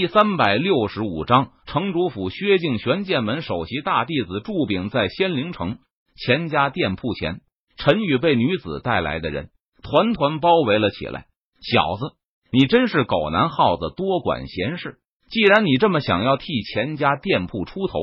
第三百六十五章，城主府薛敬玄剑门首席大弟子祝炳在仙灵城钱家店铺前，陈宇被女子带来的人团团包围了起来。小子，你真是狗男耗子，多管闲事！既然你这么想要替钱家店铺出头，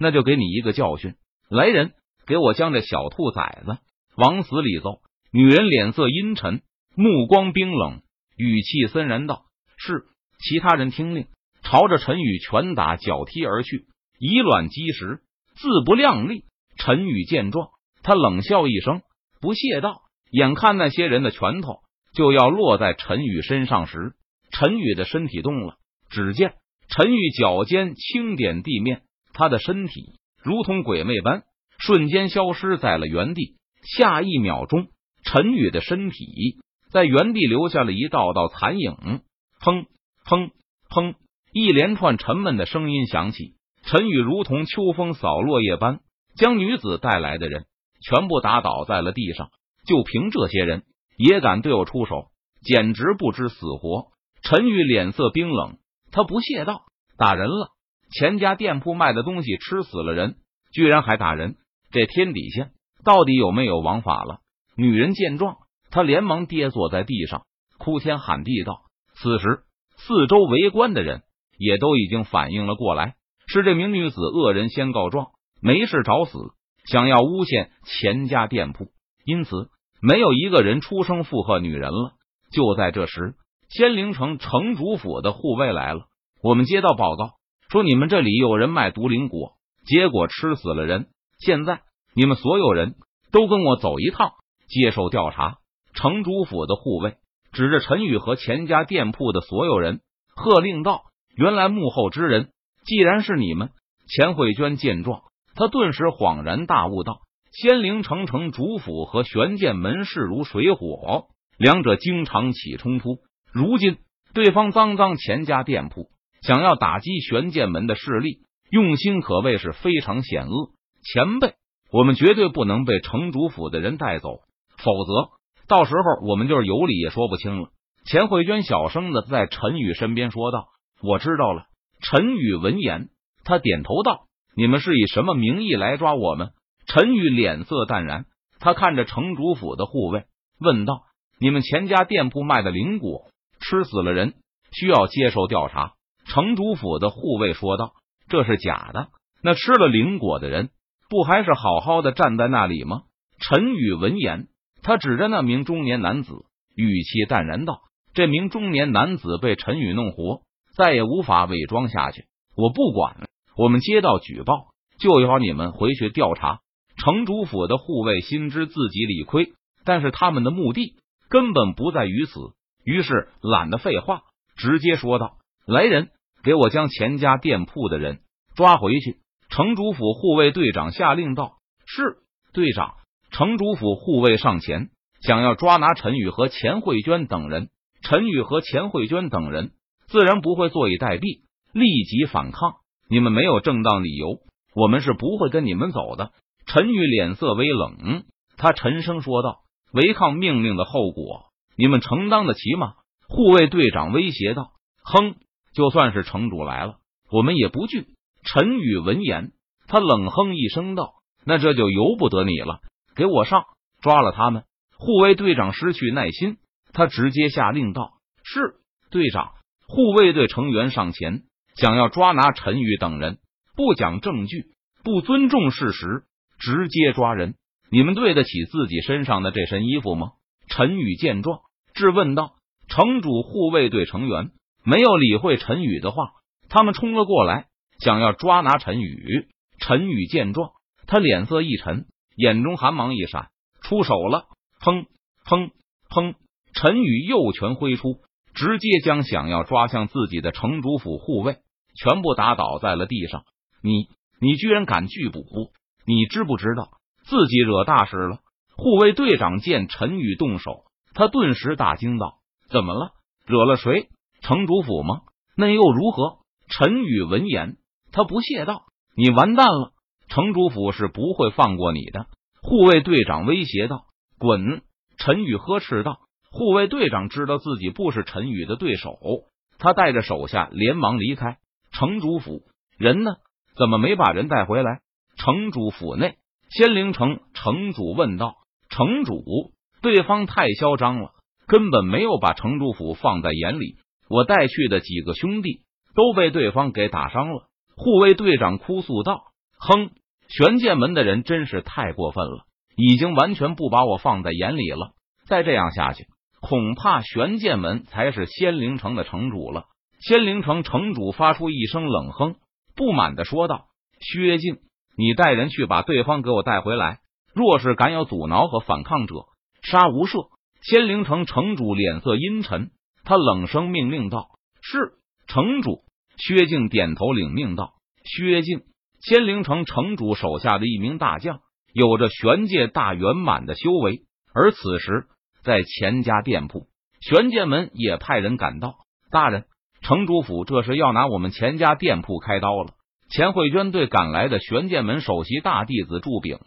那就给你一个教训。来人，给我将这小兔崽子往死里揍！女人脸色阴沉，目光冰冷，语气森然道：“是。”其他人听令，朝着陈宇拳打脚踢而去，以卵击石，自不量力。陈宇见状，他冷笑一声，不屑道：“眼看那些人的拳头就要落在陈宇身上时，陈宇的身体动了。只见陈宇脚尖轻点地面，他的身体如同鬼魅般瞬间消失在了原地。下一秒钟，陈宇的身体在原地留下了一道道残影。砰！砰砰！一连串沉闷的声音响起，陈宇如同秋风扫落叶般，将女子带来的人全部打倒在了地上。就凭这些人也敢对我出手，简直不知死活！陈宇脸色冰冷，他不屑道：“打人了！钱家店铺卖的东西吃死了人，居然还打人！这天底下到底有没有王法了？”女人见状，她连忙跌坐在地上，哭天喊地道：“此时！”四周围观的人也都已经反应了过来，是这名女子恶人先告状，没事找死，想要诬陷钱家店铺，因此没有一个人出声附和女人了。就在这时，仙灵城城主府的护卫来了，我们接到报告说你们这里有人卖毒灵果，结果吃死了人。现在你们所有人都跟我走一趟，接受调查。城主府的护卫。指着陈宇和钱家店铺的所有人，喝令道：“原来幕后之人，既然是你们！”钱慧娟见状，她顿时恍然大悟道：“仙灵城城主府和玄剑门势如水火，两者经常起冲突。如今对方脏脏钱家店铺，想要打击玄剑门的势力，用心可谓是非常险恶。前辈，我们绝对不能被城主府的人带走，否则……”到时候我们就是有理也说不清了。钱慧娟小声的在陈宇身边说道：“我知道了。”陈宇闻言，他点头道：“你们是以什么名义来抓我们？”陈宇脸色淡然，他看着城主府的护卫问道：“你们钱家店铺卖的灵果吃死了人，需要接受调查。”城主府的护卫说道：“这是假的，那吃了灵果的人不还是好好的站在那里吗？”陈宇闻言。他指着那名中年男子，语气淡然道：“这名中年男子被陈宇弄活，再也无法伪装下去。我不管了，我们接到举报，就要你们回去调查。”城主府的护卫心知自己理亏，但是他们的目的根本不在于此，于是懒得废话，直接说道：“来人，给我将钱家店铺的人抓回去！”城主府护卫队长下令道：“是队长。”城主府护卫上前，想要抓拿陈宇和钱慧娟等人。陈宇和钱慧娟等人自然不会坐以待毙，立即反抗。你们没有正当理由，我们是不会跟你们走的。陈宇脸色微冷，他沉声说道：“违抗命令的后果，你们承担得起吗？”护卫队长威胁道：“哼，就算是城主来了，我们也不惧。”陈宇闻言，他冷哼一声道：“那这就由不得你了。”给我上！抓了他们！护卫队长失去耐心，他直接下令道：“是队长。”护卫队成员上前，想要抓拿陈宇等人，不讲证据，不尊重事实，直接抓人。你们对得起自己身上的这身衣服吗？陈宇见状，质问道：“城主，护卫队成员没有理会陈宇的话，他们冲了过来，想要抓拿陈宇。”陈宇见状，他脸色一沉。眼中寒芒一闪，出手了！砰砰砰！陈宇右拳挥出，直接将想要抓向自己的城主府护卫全部打倒在了地上。你你居然敢拒捕！你知不知道自己惹大事了？护卫队长见陈宇动手，他顿时大惊道：“怎么了？惹了谁？城主府吗？那又如何？”陈宇闻言，他不屑道：“你完蛋了！”城主府是不会放过你的，护卫队长威胁道：“滚！”陈宇呵斥道：“护卫队长知道自己不是陈宇的对手，他带着手下连忙离开城主府。人呢？怎么没把人带回来？城主府内，仙灵城城主问道：“城主，对方太嚣张了，根本没有把城主府放在眼里。我带去的几个兄弟都被对方给打伤了。”护卫队长哭诉道：“哼，玄剑门的人真是太过分了，已经完全不把我放在眼里了。再这样下去，恐怕玄剑门才是仙灵城的城主了。”仙灵城城主发出一声冷哼，不满的说道：“薛静。”你带人去把对方给我带回来。若是敢有阻挠和反抗者，杀无赦。仙灵城城主脸色阴沉，他冷声命令道：“是城主。”薛静点头领命道：“薛静，仙灵城城主手下的一名大将，有着玄界大圆满的修为。而此时在钱家店铺，玄剑门也派人赶到。大人，城主府这是要拿我们钱家店铺开刀了。”钱慧娟对赶来的玄剑门首席大弟子祝炳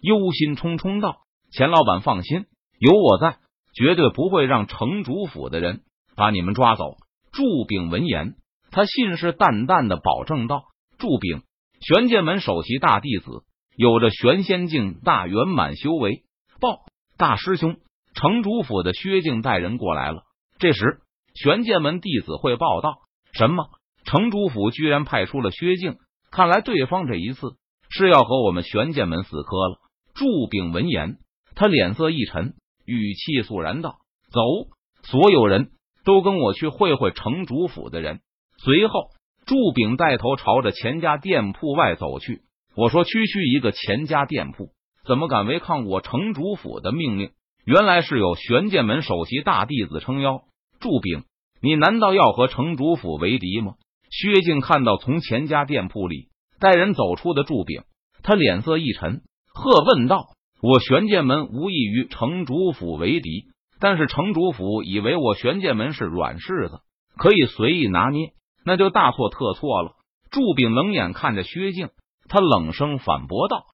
忧心忡忡道：“钱老板放心，有我在，绝对不会让城主府的人把你们抓走。”祝炳闻言，他信誓旦旦的保证道：“祝炳，玄剑门首席大弟子，有着玄仙境大圆满修为。”报大师兄，城主府的薛静带人过来了。这时，玄剑门弟子会报道：“什么？”城主府居然派出了薛静，看来对方这一次是要和我们玄剑门死磕了。祝炳闻言，他脸色一沉，语气肃然道：“走，所有人都跟我去会会城主府的人。”随后，祝炳带头朝着钱家店铺外走去。我说：“区区一个钱家店铺，怎么敢违抗我城主府的命令？”原来是有玄剑门首席大弟子撑腰。祝炳，你难道要和城主府为敌吗？薛静看到从钱家店铺里带人走出的祝炳，他脸色一沉，喝问道：“我玄剑门无意与城主府为敌，但是城主府以为我玄剑门是软柿子，可以随意拿捏，那就大错特错了。”祝炳冷眼看着薛静，他冷声反驳道：“